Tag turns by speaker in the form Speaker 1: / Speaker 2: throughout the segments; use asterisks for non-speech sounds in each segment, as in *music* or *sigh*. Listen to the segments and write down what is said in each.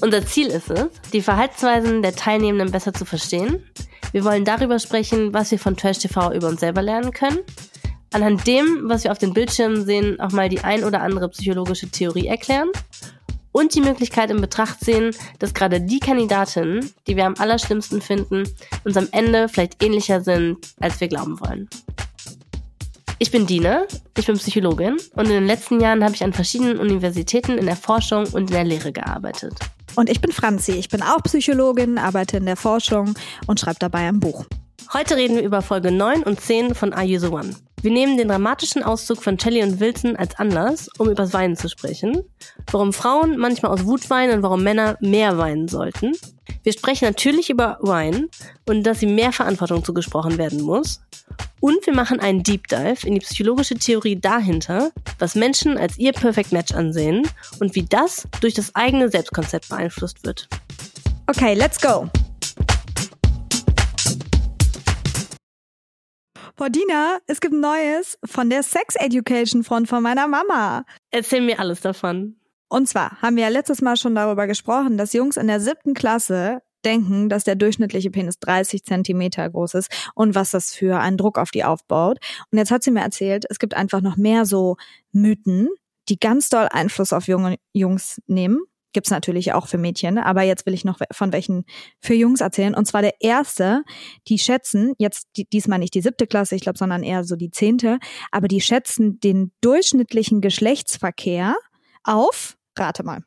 Speaker 1: Unser Ziel ist es, die Verhaltensweisen der Teilnehmenden besser zu verstehen. Wir wollen darüber sprechen, was wir von Trash TV über uns selber lernen können. Anhand dem, was wir auf den Bildschirmen sehen, auch mal die ein oder andere psychologische Theorie erklären und die Möglichkeit in Betracht sehen, dass gerade die Kandidatinnen, die wir am allerschlimmsten finden, uns am Ende vielleicht ähnlicher sind, als wir glauben wollen. Ich bin Dina, ich bin Psychologin und in den letzten Jahren habe ich an verschiedenen Universitäten in der Forschung und in der Lehre gearbeitet.
Speaker 2: Und ich bin Franzi, ich bin auch Psychologin, arbeite in der Forschung und schreibe dabei ein Buch.
Speaker 1: Heute reden wir über Folge 9 und 10 von Are You the One? Wir nehmen den dramatischen Auszug von Shelley und Wilson als Anlass, um übers Weinen zu sprechen, warum Frauen manchmal aus Wut weinen und warum Männer mehr weinen sollten. Wir sprechen natürlich über Wein und dass ihm mehr Verantwortung zugesprochen werden muss. Und wir machen einen Deep Dive in die psychologische Theorie dahinter, was Menschen als ihr Perfect Match ansehen und wie das durch das eigene Selbstkonzept beeinflusst wird.
Speaker 2: Okay, let's go! Boah, Dina, es gibt Neues von der Sex Education Front von meiner Mama.
Speaker 1: Erzähl mir alles davon.
Speaker 2: Und zwar haben wir ja letztes Mal schon darüber gesprochen, dass Jungs in der siebten Klasse denken, dass der durchschnittliche Penis 30 Zentimeter groß ist und was das für einen Druck auf die aufbaut. Und jetzt hat sie mir erzählt, es gibt einfach noch mehr so Mythen, die ganz doll Einfluss auf junge Jungs nehmen Gibt's natürlich auch für Mädchen, aber jetzt will ich noch von welchen für Jungs erzählen. Und zwar der erste, die schätzen, jetzt diesmal nicht die siebte Klasse, ich glaube, sondern eher so die zehnte, aber die schätzen den durchschnittlichen Geschlechtsverkehr auf, rate mal.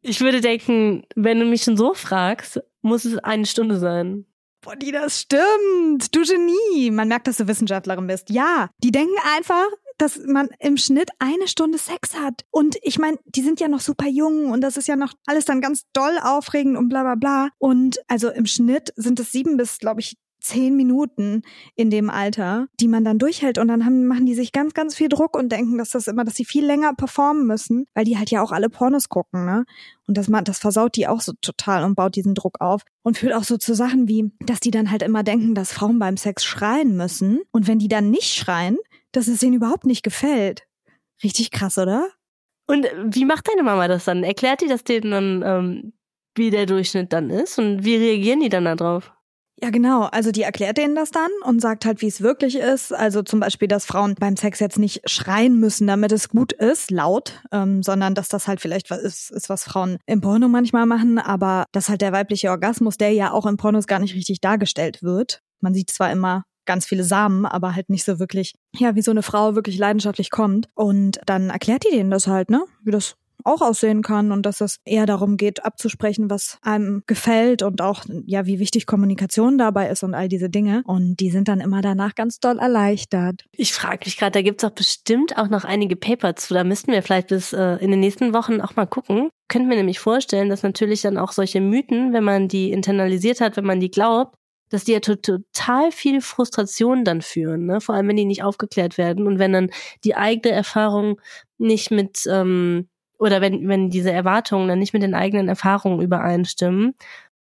Speaker 1: Ich würde denken, wenn du mich schon so fragst, muss es eine Stunde sein.
Speaker 2: Boah, die, das stimmt. Du Genie. Man merkt, dass du Wissenschaftlerin bist. Ja, die denken einfach, dass man im Schnitt eine Stunde Sex hat. Und ich meine, die sind ja noch super jung und das ist ja noch alles dann ganz doll aufregend und bla bla bla. Und also im Schnitt sind es sieben bis, glaube ich, zehn Minuten in dem Alter, die man dann durchhält und dann haben, machen die sich ganz, ganz viel Druck und denken, dass das immer, dass sie viel länger performen müssen, weil die halt ja auch alle Pornos gucken, ne? Und das, das versaut die auch so total und baut diesen Druck auf und führt auch so zu Sachen wie, dass die dann halt immer denken, dass Frauen beim Sex schreien müssen und wenn die dann nicht schreien, dass es denen überhaupt nicht gefällt. Richtig krass, oder?
Speaker 1: Und wie macht deine Mama das dann? Erklärt die das denen dann, ähm, wie der Durchschnitt dann ist? Und wie reagieren die dann darauf?
Speaker 2: Ja, genau. Also die erklärt denen das dann und sagt halt, wie es wirklich ist. Also zum Beispiel, dass Frauen beim Sex jetzt nicht schreien müssen, damit es gut ist, laut, ähm, sondern dass das halt vielleicht was ist, ist, was Frauen im Porno manchmal machen, aber dass halt der weibliche Orgasmus, der ja auch im Pornos gar nicht richtig dargestellt wird. Man sieht zwar immer ganz viele Samen, aber halt nicht so wirklich, ja, wie so eine Frau wirklich leidenschaftlich kommt. Und dann erklärt die denen das halt, ne? Wie das auch aussehen kann und dass es eher darum geht, abzusprechen, was einem gefällt und auch, ja, wie wichtig Kommunikation dabei ist und all diese Dinge. Und die sind dann immer danach ganz doll erleichtert.
Speaker 1: Ich frage mich gerade, da gibt's doch bestimmt auch noch einige Paper zu. Da müssten wir vielleicht bis äh, in den nächsten Wochen auch mal gucken. Könnten wir nämlich vorstellen, dass natürlich dann auch solche Mythen, wenn man die internalisiert hat, wenn man die glaubt, dass die ja total viel Frustration dann führen, ne? vor allem wenn die nicht aufgeklärt werden und wenn dann die eigene Erfahrung nicht mit ähm, oder wenn wenn diese Erwartungen dann nicht mit den eigenen Erfahrungen übereinstimmen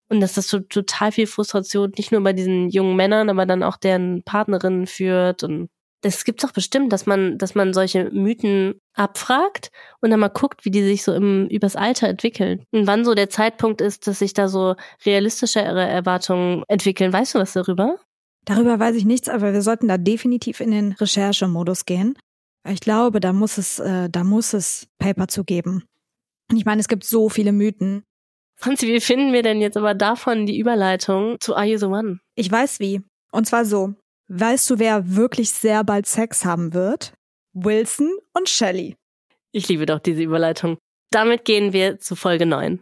Speaker 1: und dass das so total viel Frustration nicht nur bei diesen jungen Männern, aber dann auch deren Partnerinnen führt und das gibt's doch bestimmt, dass man, dass man solche Mythen abfragt und dann mal guckt, wie die sich so im, übers Alter entwickeln. Und wann so der Zeitpunkt ist, dass sich da so realistischere Erwartungen entwickeln. Weißt du was darüber?
Speaker 2: Darüber weiß ich nichts, aber wir sollten da definitiv in den Recherchemodus gehen. Ich glaube, da muss es, äh, da muss es Paper zu geben. Und ich meine, es gibt so viele Mythen.
Speaker 1: Franzi, wie finden wir denn jetzt aber davon die Überleitung zu Are You the One?
Speaker 2: Ich weiß wie. Und zwar so. Weißt du, wer wirklich sehr bald Sex haben wird? Wilson und Shelley.
Speaker 1: Ich liebe doch diese Überleitung. Damit gehen wir zu Folge 9.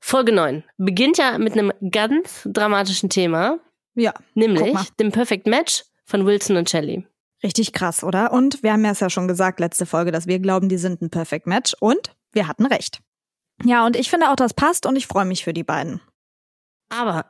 Speaker 1: Folge 9 beginnt ja mit einem ganz dramatischen Thema.
Speaker 2: Ja.
Speaker 1: Nämlich dem Perfect Match von Wilson und Shelley.
Speaker 2: Richtig krass, oder? Und wir haben ja schon gesagt, letzte Folge, dass wir glauben, die sind ein Perfect Match. Und wir hatten recht. Ja, und ich finde auch, das passt und ich freue mich für die beiden.
Speaker 1: Aber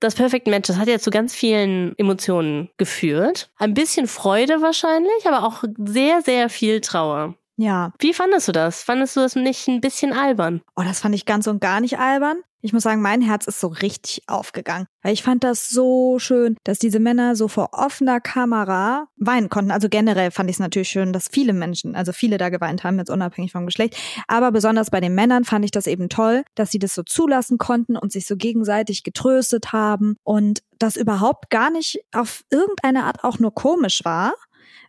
Speaker 1: das Perfect Match, das hat ja zu ganz vielen Emotionen geführt. Ein bisschen Freude wahrscheinlich, aber auch sehr, sehr viel Trauer.
Speaker 2: Ja.
Speaker 1: Wie fandest du das? Fandest du das nicht ein bisschen albern?
Speaker 2: Oh, das fand ich ganz und gar nicht albern. Ich muss sagen, mein Herz ist so richtig aufgegangen. Weil ich fand das so schön, dass diese Männer so vor offener Kamera weinen konnten. Also generell fand ich es natürlich schön, dass viele Menschen, also viele da geweint haben, jetzt unabhängig vom Geschlecht. Aber besonders bei den Männern fand ich das eben toll, dass sie das so zulassen konnten und sich so gegenseitig getröstet haben und das überhaupt gar nicht auf irgendeine Art auch nur komisch war,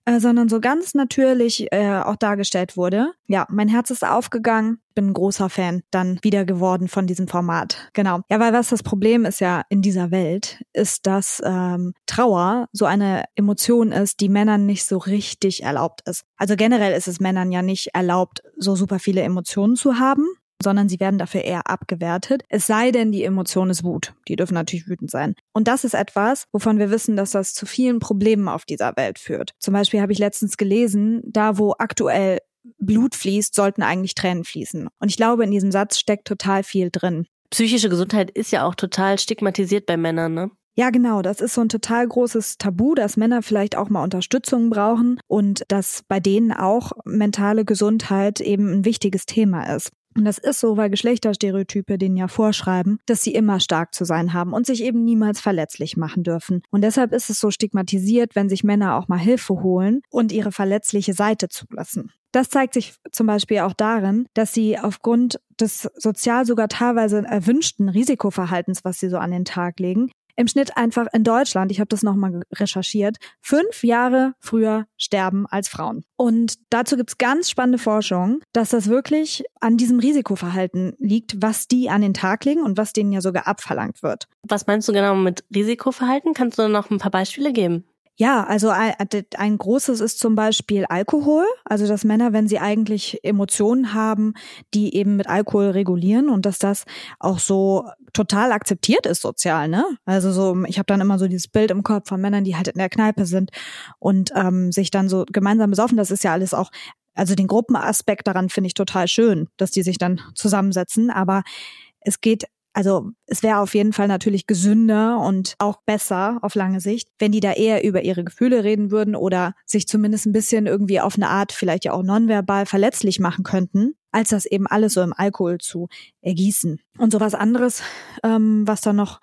Speaker 2: äh, sondern so ganz natürlich äh, auch dargestellt wurde. Ja, mein Herz ist aufgegangen. Bin ein großer Fan dann wieder geworden von diesem Format. Genau. Ja, weil was das Problem ist ja in dieser Welt, ist, dass ähm, Trauer so eine Emotion ist, die Männern nicht so richtig erlaubt ist. Also generell ist es Männern ja nicht erlaubt, so super viele Emotionen zu haben sondern sie werden dafür eher abgewertet. Es sei denn, die Emotion ist Wut. Die dürfen natürlich wütend sein. Und das ist etwas, wovon wir wissen, dass das zu vielen Problemen auf dieser Welt führt. Zum Beispiel habe ich letztens gelesen, da wo aktuell Blut fließt, sollten eigentlich Tränen fließen. Und ich glaube, in diesem Satz steckt total viel drin.
Speaker 1: Psychische Gesundheit ist ja auch total stigmatisiert bei Männern, ne?
Speaker 2: Ja, genau. Das ist so ein total großes Tabu, dass Männer vielleicht auch mal Unterstützung brauchen und dass bei denen auch mentale Gesundheit eben ein wichtiges Thema ist. Und das ist so, weil Geschlechterstereotype denen ja vorschreiben, dass sie immer stark zu sein haben und sich eben niemals verletzlich machen dürfen. Und deshalb ist es so stigmatisiert, wenn sich Männer auch mal Hilfe holen und ihre verletzliche Seite zulassen. Das zeigt sich zum Beispiel auch darin, dass sie aufgrund des sozial sogar teilweise erwünschten Risikoverhaltens, was sie so an den Tag legen, im Schnitt einfach in Deutschland, ich habe das nochmal recherchiert, fünf Jahre früher sterben als Frauen. Und dazu gibt's ganz spannende Forschung, dass das wirklich an diesem Risikoverhalten liegt, was die an den Tag legen und was denen ja sogar abverlangt wird.
Speaker 1: Was meinst du genau mit Risikoverhalten? Kannst du noch ein paar Beispiele geben?
Speaker 2: Ja, also ein, ein, großes ist zum Beispiel Alkohol. Also dass Männer, wenn sie eigentlich Emotionen haben, die eben mit Alkohol regulieren und dass das auch so total akzeptiert ist sozial, ne? Also so, ich habe dann immer so dieses Bild im Kopf von Männern, die halt in der Kneipe sind und ähm, sich dann so gemeinsam besaufen. Das ist ja alles auch, also den Gruppenaspekt daran finde ich total schön, dass die sich dann zusammensetzen. Aber es geht also es wäre auf jeden Fall natürlich gesünder und auch besser auf lange Sicht, wenn die da eher über ihre Gefühle reden würden oder sich zumindest ein bisschen irgendwie auf eine Art vielleicht ja auch nonverbal verletzlich machen könnten, als das eben alles so im Alkohol zu ergießen. Und sowas anderes, ähm, was da noch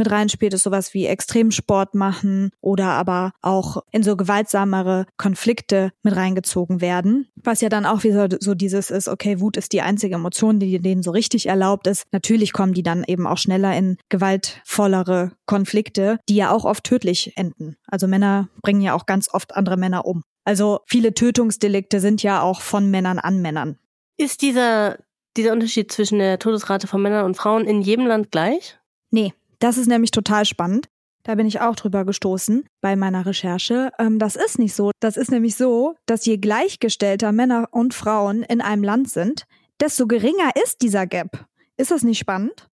Speaker 2: mit reinspielt, ist sowas wie Extremsport machen oder aber auch in so gewaltsamere Konflikte mit reingezogen werden. Was ja dann auch wieder so dieses ist, okay, Wut ist die einzige Emotion, die denen so richtig erlaubt ist. Natürlich kommen die dann eben auch schneller in gewaltvollere Konflikte, die ja auch oft tödlich enden. Also Männer bringen ja auch ganz oft andere Männer um. Also viele Tötungsdelikte sind ja auch von Männern an Männern.
Speaker 1: Ist dieser, dieser Unterschied zwischen der Todesrate von Männern und Frauen in jedem Land gleich?
Speaker 2: Nee, das ist nämlich total spannend. Da bin ich auch drüber gestoßen bei meiner Recherche. Ähm, das ist nicht so. Das ist nämlich so, dass je gleichgestellter Männer und Frauen in einem Land sind, desto geringer ist dieser Gap. Ist das nicht spannend?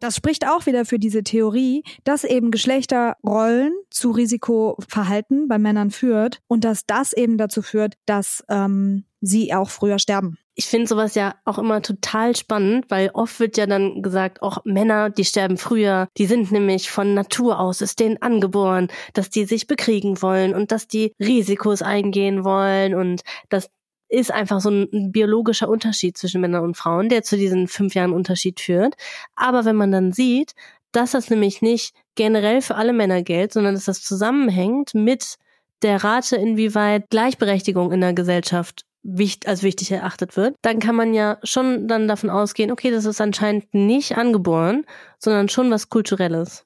Speaker 2: Das spricht auch wieder für diese Theorie, dass eben Geschlechterrollen zu Risikoverhalten bei Männern führt und dass das eben dazu führt, dass ähm, sie auch früher sterben
Speaker 1: ich finde sowas ja auch immer total spannend, weil oft wird ja dann gesagt, auch Männer, die sterben früher, die sind nämlich von Natur aus, ist denen angeboren, dass die sich bekriegen wollen und dass die Risikos eingehen wollen und das ist einfach so ein biologischer Unterschied zwischen Männern und Frauen, der zu diesen fünf Jahren Unterschied führt. Aber wenn man dann sieht, dass das nämlich nicht generell für alle Männer gilt, sondern dass das zusammenhängt mit der Rate, inwieweit Gleichberechtigung in der Gesellschaft wichtig, als wichtig erachtet wird, dann kann man ja schon dann davon ausgehen, okay, das ist anscheinend nicht angeboren, sondern schon was Kulturelles.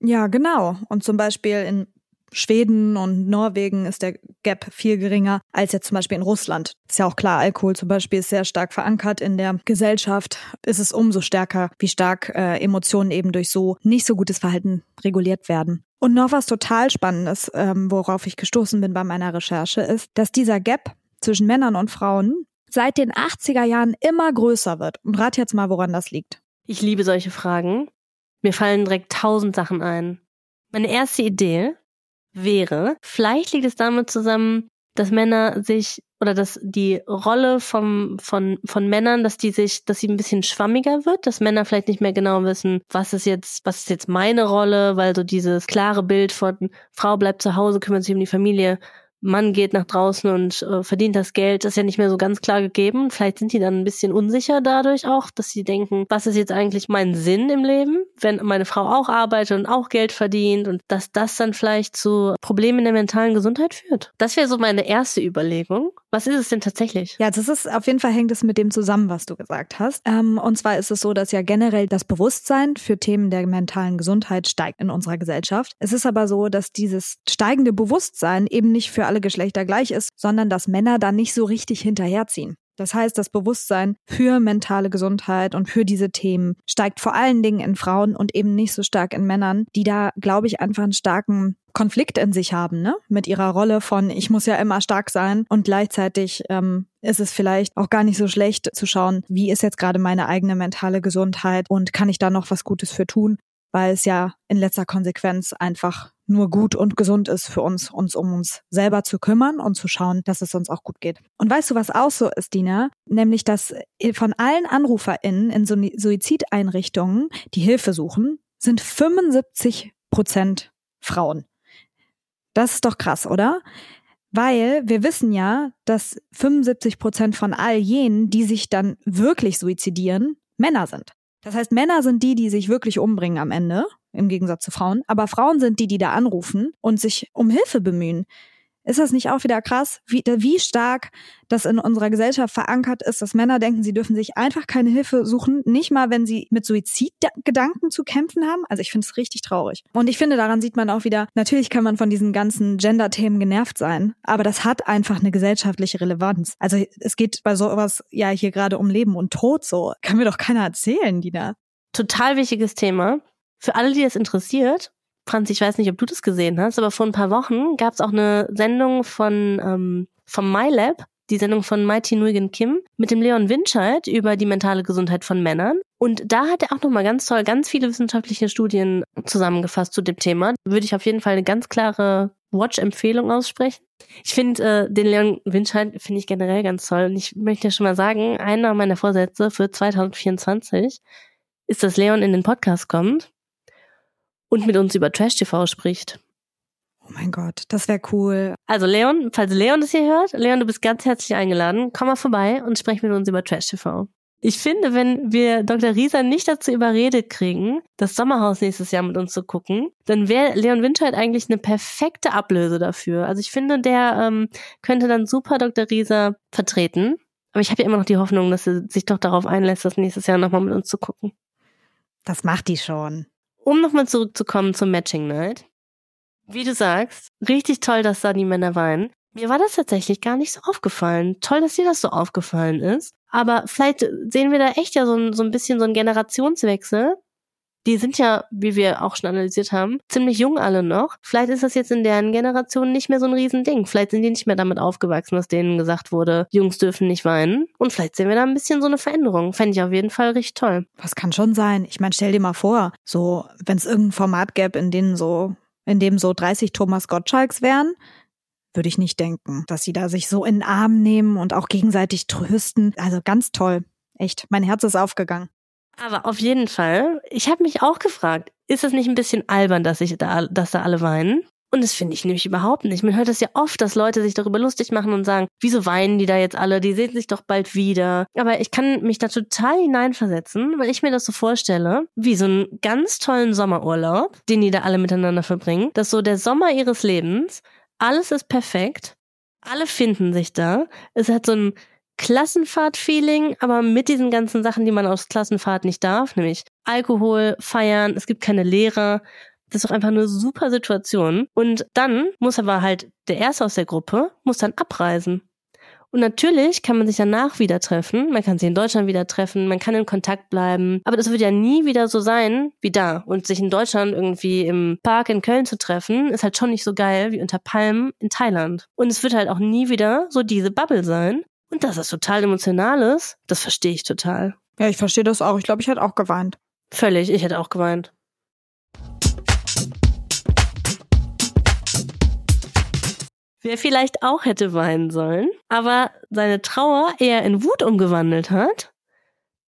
Speaker 2: Ja, genau. Und zum Beispiel in Schweden und Norwegen ist der Gap viel geringer als jetzt zum Beispiel in Russland. Ist ja auch klar, Alkohol zum Beispiel ist sehr stark verankert in der Gesellschaft. Ist es umso stärker, wie stark äh, Emotionen eben durch so nicht so gutes Verhalten reguliert werden. Und noch was total Spannendes, ähm, worauf ich gestoßen bin bei meiner Recherche, ist, dass dieser Gap zwischen Männern und Frauen seit den 80er Jahren immer größer wird. Und rat jetzt mal, woran das liegt.
Speaker 1: Ich liebe solche Fragen. Mir fallen direkt tausend Sachen ein. Meine erste Idee wäre, vielleicht liegt es damit zusammen, dass Männer sich oder dass die Rolle vom, von, von Männern, dass die sich, dass sie ein bisschen schwammiger wird, dass Männer vielleicht nicht mehr genau wissen, was ist jetzt, was ist jetzt meine Rolle, weil so dieses klare Bild von Frau bleibt zu Hause, kümmert sich um die Familie, Mann geht nach draußen und äh, verdient das Geld, ist ja nicht mehr so ganz klar gegeben. Vielleicht sind die dann ein bisschen unsicher dadurch auch, dass sie denken, was ist jetzt eigentlich mein Sinn im Leben, wenn meine Frau auch arbeitet und auch Geld verdient und dass das dann vielleicht zu Problemen der mentalen Gesundheit führt. Das wäre so meine erste Überlegung. Was ist es denn tatsächlich?
Speaker 2: Ja, das ist auf jeden Fall hängt es mit dem zusammen, was du gesagt hast. Ähm, und zwar ist es so, dass ja generell das Bewusstsein für Themen der mentalen Gesundheit steigt in unserer Gesellschaft. Es ist aber so, dass dieses steigende Bewusstsein eben nicht für alle Geschlechter gleich ist, sondern dass Männer da nicht so richtig hinterherziehen. Das heißt, das Bewusstsein für mentale Gesundheit und für diese Themen steigt vor allen Dingen in Frauen und eben nicht so stark in Männern, die da, glaube ich, einfach einen starken Konflikt in sich haben, ne? Mit ihrer Rolle von ich muss ja immer stark sein und gleichzeitig ähm, ist es vielleicht auch gar nicht so schlecht zu schauen, wie ist jetzt gerade meine eigene mentale Gesundheit und kann ich da noch was Gutes für tun, weil es ja in letzter Konsequenz einfach nur gut und gesund ist für uns, uns um uns selber zu kümmern und zu schauen, dass es uns auch gut geht. Und weißt du, was auch so ist, Dina? Nämlich, dass von allen AnruferInnen in Suizideinrichtungen, die Hilfe suchen, sind 75 Prozent Frauen. Das ist doch krass, oder? Weil wir wissen ja, dass 75 Prozent von all jenen, die sich dann wirklich suizidieren, Männer sind. Das heißt, Männer sind die, die sich wirklich umbringen am Ende im Gegensatz zu Frauen. Aber Frauen sind die, die da anrufen und sich um Hilfe bemühen. Ist das nicht auch wieder krass, wie, wie stark das in unserer Gesellschaft verankert ist, dass Männer denken, sie dürfen sich einfach keine Hilfe suchen, nicht mal, wenn sie mit Suizidgedanken zu kämpfen haben? Also ich finde es richtig traurig. Und ich finde, daran sieht man auch wieder, natürlich kann man von diesen ganzen Gender-Themen genervt sein, aber das hat einfach eine gesellschaftliche Relevanz. Also es geht bei sowas ja hier gerade um Leben und Tod so. Kann mir doch keiner erzählen, Dina.
Speaker 1: Total wichtiges Thema. Für alle, die es interessiert, Franz, ich weiß nicht, ob du das gesehen hast, aber vor ein paar Wochen gab es auch eine Sendung von ähm, vom MyLab, die Sendung von Mighty Nguyen Kim mit dem Leon Winscheid über die mentale Gesundheit von Männern. Und da hat er auch nochmal ganz toll ganz viele wissenschaftliche Studien zusammengefasst zu dem Thema. Würde ich auf jeden Fall eine ganz klare Watch-Empfehlung aussprechen. Ich finde äh, den Leon Winscheid finde ich generell ganz toll. Und ich möchte ja schon mal sagen, einer meiner Vorsätze für 2024 ist, dass Leon in den Podcast kommt und mit uns über Trash TV spricht.
Speaker 2: Oh mein Gott, das wäre cool.
Speaker 1: Also Leon, falls Leon das hier hört, Leon, du bist ganz herzlich eingeladen. Komm mal vorbei und sprech mit uns über Trash TV. Ich finde, wenn wir Dr. Rieser nicht dazu überredet kriegen, das Sommerhaus nächstes Jahr mit uns zu gucken, dann wäre Leon Winscheid eigentlich eine perfekte Ablöse dafür. Also ich finde, der ähm, könnte dann super Dr. Rieser vertreten. Aber ich habe ja immer noch die Hoffnung, dass er sich doch darauf einlässt, das nächstes Jahr nochmal mit uns zu gucken.
Speaker 2: Das macht die schon
Speaker 1: um nochmal zurückzukommen zum Matching Night. Wie du sagst, richtig toll, dass da die Männer weinen. Mir war das tatsächlich gar nicht so aufgefallen. Toll, dass dir das so aufgefallen ist. Aber vielleicht sehen wir da echt ja so ein, so ein bisschen so einen Generationswechsel. Die sind ja, wie wir auch schon analysiert haben, ziemlich jung alle noch. Vielleicht ist das jetzt in deren Generation nicht mehr so ein Riesending. Vielleicht sind die nicht mehr damit aufgewachsen, dass denen gesagt wurde, Jungs dürfen nicht weinen. Und vielleicht sehen wir da ein bisschen so eine Veränderung. Fände ich auf jeden Fall richtig toll.
Speaker 2: Was kann schon sein. Ich meine, stell dir mal vor, so, wenn es irgendein Format gäbe, in dem so, in dem so 30 Thomas Gottschalks wären, würde ich nicht denken, dass sie da sich so in den Arm nehmen und auch gegenseitig trösten. Also ganz toll. Echt, mein Herz ist aufgegangen.
Speaker 1: Aber auf jeden Fall, ich habe mich auch gefragt, ist das nicht ein bisschen albern, dass ich da, dass da alle weinen? Und das finde ich nämlich überhaupt nicht. Man hört das ja oft, dass Leute sich darüber lustig machen und sagen, wieso weinen die da jetzt alle? Die sehen sich doch bald wieder. Aber ich kann mich da total hineinversetzen, weil ich mir das so vorstelle, wie so einen ganz tollen Sommerurlaub, den die da alle miteinander verbringen. Dass so der Sommer ihres Lebens, alles ist perfekt, alle finden sich da. Es hat so ein Klassenfahrt-Feeling, aber mit diesen ganzen Sachen, die man aus Klassenfahrt nicht darf, nämlich Alkohol, Feiern, es gibt keine Lehrer. Das ist doch einfach eine super Situation. Und dann muss aber halt der Erste aus der Gruppe, muss dann abreisen. Und natürlich kann man sich danach wieder treffen. Man kann sich in Deutschland wieder treffen, man kann in Kontakt bleiben. Aber das wird ja nie wieder so sein wie da. Und sich in Deutschland irgendwie im Park in Köln zu treffen, ist halt schon nicht so geil wie unter Palmen in Thailand. Und es wird halt auch nie wieder so diese Bubble sein. Und dass das total emotional ist, das verstehe ich total.
Speaker 2: Ja, ich verstehe das auch. Ich glaube, ich hätte auch geweint.
Speaker 1: Völlig, ich hätte auch geweint. Wer vielleicht auch hätte weinen sollen, aber seine Trauer eher in Wut umgewandelt hat,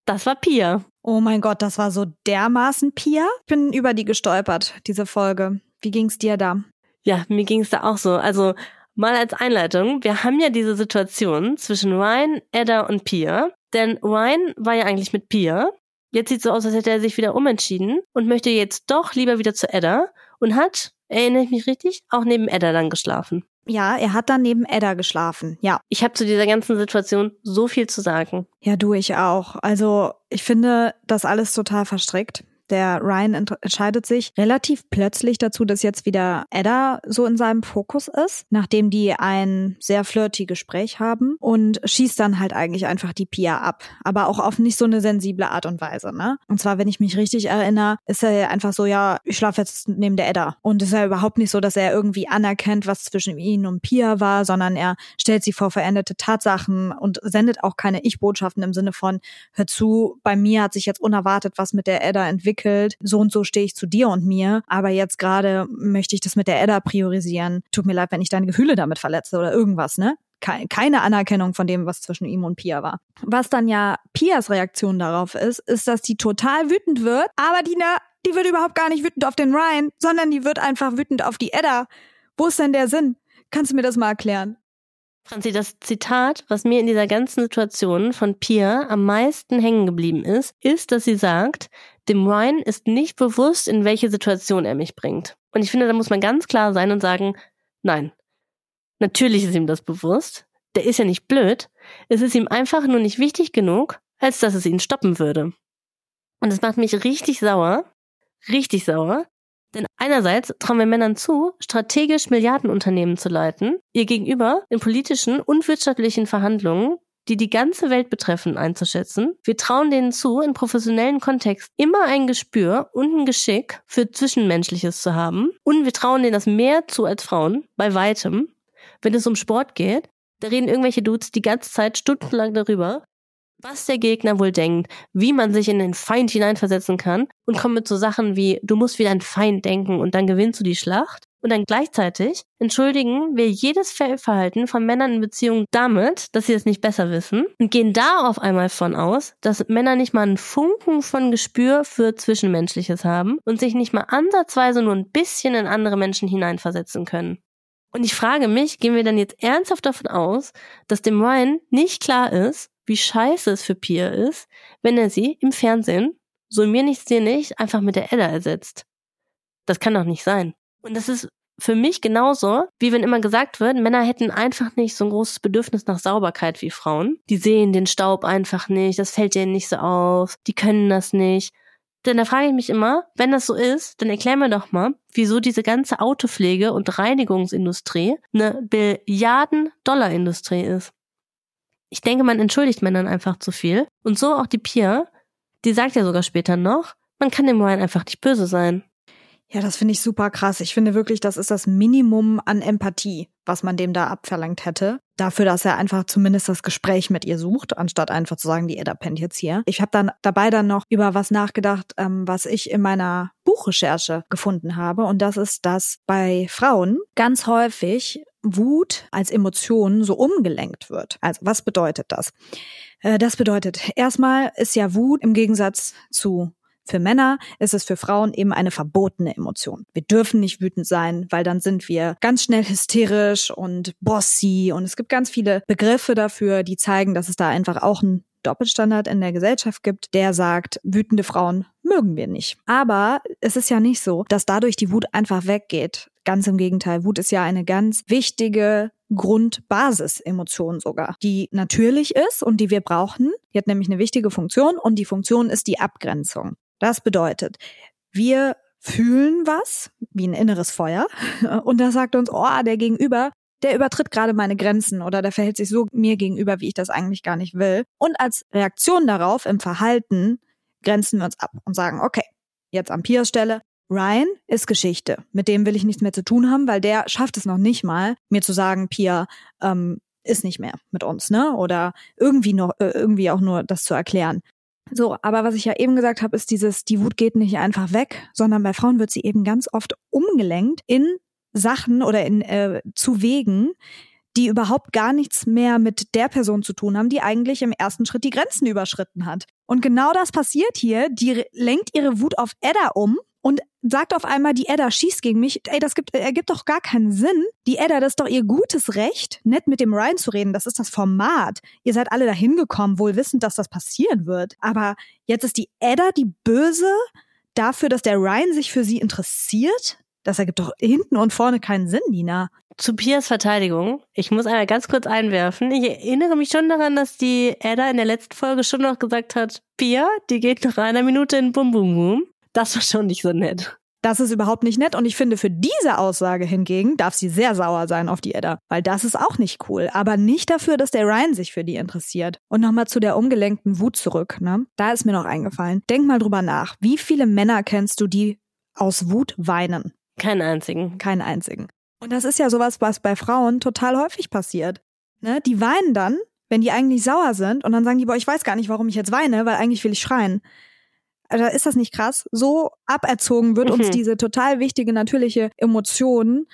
Speaker 1: das war Pia.
Speaker 2: Oh mein Gott, das war so dermaßen Pia. Ich bin über die gestolpert, diese Folge. Wie ging's dir da?
Speaker 1: Ja, mir ging's da auch so. Also mal als Einleitung, wir haben ja diese Situation zwischen Ryan, Edda und Pia. Denn Ryan war ja eigentlich mit Pia. Jetzt sieht so aus, als hätte er sich wieder umentschieden und möchte jetzt doch lieber wieder zu Edda und hat, erinnere ich mich richtig, auch neben Edda dann geschlafen.
Speaker 2: Ja, er hat dann neben Edda geschlafen. Ja.
Speaker 1: Ich habe zu dieser ganzen Situation so viel zu sagen.
Speaker 2: Ja, du ich auch. Also, ich finde das alles total verstrickt. Der Ryan entscheidet sich relativ plötzlich dazu, dass jetzt wieder Edda so in seinem Fokus ist, nachdem die ein sehr flirty Gespräch haben und schießt dann halt eigentlich einfach die Pia ab. Aber auch auf nicht so eine sensible Art und Weise, ne? Und zwar, wenn ich mich richtig erinnere, ist er einfach so, ja, ich schlafe jetzt neben der Edda. Und es ist ja überhaupt nicht so, dass er irgendwie anerkennt, was zwischen ihnen und Pia war, sondern er stellt sie vor veränderte Tatsachen und sendet auch keine Ich-Botschaften im Sinne von, hör zu, bei mir hat sich jetzt unerwartet was mit der Edda entwickelt entwickelt, so und so stehe ich zu dir und mir, aber jetzt gerade möchte ich das mit der Edda priorisieren. Tut mir leid, wenn ich deine Gefühle damit verletze oder irgendwas, ne? keine Anerkennung von dem, was zwischen ihm und Pia war. Was dann ja Pias Reaktion darauf ist, ist, dass die total wütend wird, aber die, ne, die wird überhaupt gar nicht wütend auf den Ryan, sondern die wird einfach wütend auf die Edda. Wo ist denn der Sinn? Kannst du mir das mal erklären?
Speaker 1: Franzi, das Zitat, was mir in dieser ganzen Situation von Pia am meisten hängen geblieben ist, ist, dass sie sagt, dem Ryan ist nicht bewusst, in welche Situation er mich bringt. Und ich finde, da muss man ganz klar sein und sagen, nein. Natürlich ist ihm das bewusst. Der ist ja nicht blöd. Es ist ihm einfach nur nicht wichtig genug, als dass es ihn stoppen würde. Und das macht mich richtig sauer. Richtig sauer. Denn einerseits trauen wir Männern zu, strategisch Milliardenunternehmen zu leiten, ihr gegenüber in politischen und wirtschaftlichen Verhandlungen die die ganze Welt betreffen, einzuschätzen. Wir trauen denen zu, in professionellen Kontext immer ein Gespür und ein Geschick für Zwischenmenschliches zu haben. Und wir trauen denen das mehr zu als Frauen, bei weitem. Wenn es um Sport geht, da reden irgendwelche Dudes die ganze Zeit stundenlang darüber, was der Gegner wohl denkt, wie man sich in den Feind hineinversetzen kann und kommen mit so Sachen wie, du musst wie dein Feind denken und dann gewinnst du die Schlacht. Und dann gleichzeitig entschuldigen wir jedes Fehlverhalten von Männern in Beziehungen damit, dass sie es nicht besser wissen und gehen da auf einmal von aus, dass Männer nicht mal einen Funken von Gespür für Zwischenmenschliches haben und sich nicht mal ansatzweise nur ein bisschen in andere Menschen hineinversetzen können. Und ich frage mich, gehen wir dann jetzt ernsthaft davon aus, dass dem Ryan nicht klar ist, wie scheiße es für Pia ist, wenn er sie im Fernsehen, so mir nichts dir nicht, einfach mit der Ella ersetzt. Das kann doch nicht sein. Und das ist für mich genauso, wie wenn immer gesagt wird, Männer hätten einfach nicht so ein großes Bedürfnis nach Sauberkeit wie Frauen. Die sehen den Staub einfach nicht, das fällt denen nicht so auf, die können das nicht. Denn da frage ich mich immer, wenn das so ist, dann erklär mir doch mal, wieso diese ganze Autopflege und Reinigungsindustrie eine Billiarden-Dollar-Industrie ist. Ich denke, man entschuldigt Männern einfach zu viel. Und so auch die Pia, die sagt ja sogar später noch, man kann dem Ryan einfach nicht böse sein.
Speaker 2: Ja, das finde ich super krass. Ich finde wirklich, das ist das Minimum an Empathie, was man dem da abverlangt hätte. Dafür, dass er einfach zumindest das Gespräch mit ihr sucht, anstatt einfach zu sagen, die Edda pennt jetzt hier. Ich habe dann dabei dann noch über was nachgedacht, ähm, was ich in meiner Buchrecherche gefunden habe. Und das ist, dass bei Frauen ganz häufig Wut als Emotion so umgelenkt wird. Also was bedeutet das? Äh, das bedeutet, erstmal ist ja Wut im Gegensatz zu für Männer ist es für Frauen eben eine verbotene Emotion. Wir dürfen nicht wütend sein, weil dann sind wir ganz schnell *laughs* hysterisch und bossy und es gibt ganz viele Begriffe dafür, die zeigen, dass es da einfach auch einen Doppelstandard in der Gesellschaft gibt, der sagt, wütende Frauen mögen wir nicht. Aber es ist ja nicht so, dass dadurch die Wut einfach weggeht. Ganz im Gegenteil, Wut ist ja eine ganz wichtige Grundbasisemotion sogar, die natürlich ist und die wir brauchen. Die hat nämlich eine wichtige Funktion und die Funktion ist die Abgrenzung. Das bedeutet, wir fühlen was, wie ein inneres Feuer, *laughs* und da sagt uns, oh, der Gegenüber, der übertritt gerade meine Grenzen oder der verhält sich so mir gegenüber, wie ich das eigentlich gar nicht will. Und als Reaktion darauf im Verhalten grenzen wir uns ab und sagen, okay, jetzt an Pias Stelle, Ryan ist Geschichte. Mit dem will ich nichts mehr zu tun haben, weil der schafft es noch nicht mal, mir zu sagen, Pia ähm, ist nicht mehr mit uns, ne? Oder irgendwie noch, äh, irgendwie auch nur das zu erklären. So, aber was ich ja eben gesagt habe, ist dieses, die Wut geht nicht einfach weg, sondern bei Frauen wird sie eben ganz oft umgelenkt in Sachen oder in, äh, zu Wegen, die überhaupt gar nichts mehr mit der Person zu tun haben, die eigentlich im ersten Schritt die Grenzen überschritten hat. Und genau das passiert hier. Die lenkt ihre Wut auf Edda um und sagt auf einmal, die Edda schießt gegen mich. Ey, das gibt, ergibt doch gar keinen Sinn. Die Edda, das ist doch ihr gutes Recht, nett mit dem Ryan zu reden. Das ist das Format. Ihr seid alle dahin gekommen, wohl wissend, dass das passieren wird. Aber jetzt ist die Edda die Böse dafür, dass der Ryan sich für sie interessiert? Das ergibt doch hinten und vorne keinen Sinn, Nina.
Speaker 1: Zu Pias Verteidigung, ich muss einmal ganz kurz einwerfen. Ich erinnere mich schon daran, dass die Edda in der letzten Folge schon noch gesagt hat, Pia, die geht nach einer Minute in Bum Bum Bum. Das war schon nicht so nett.
Speaker 2: Das ist überhaupt nicht nett und ich finde, für diese Aussage hingegen darf sie sehr sauer sein auf die Edda, weil das ist auch nicht cool, aber nicht dafür, dass der Ryan sich für die interessiert. Und nochmal zu der umgelenkten Wut zurück, ne? Da ist mir noch eingefallen. Denk mal drüber nach. Wie viele Männer kennst du, die aus Wut weinen?
Speaker 1: Keinen einzigen.
Speaker 2: Keinen einzigen. Und das ist ja sowas, was bei Frauen total häufig passiert. Ne? Die weinen dann, wenn die eigentlich sauer sind und dann sagen die, boah, ich weiß gar nicht, warum ich jetzt weine, weil eigentlich will ich schreien. Also ist das nicht krass? So aberzogen wird mhm. uns diese total wichtige natürliche Emotion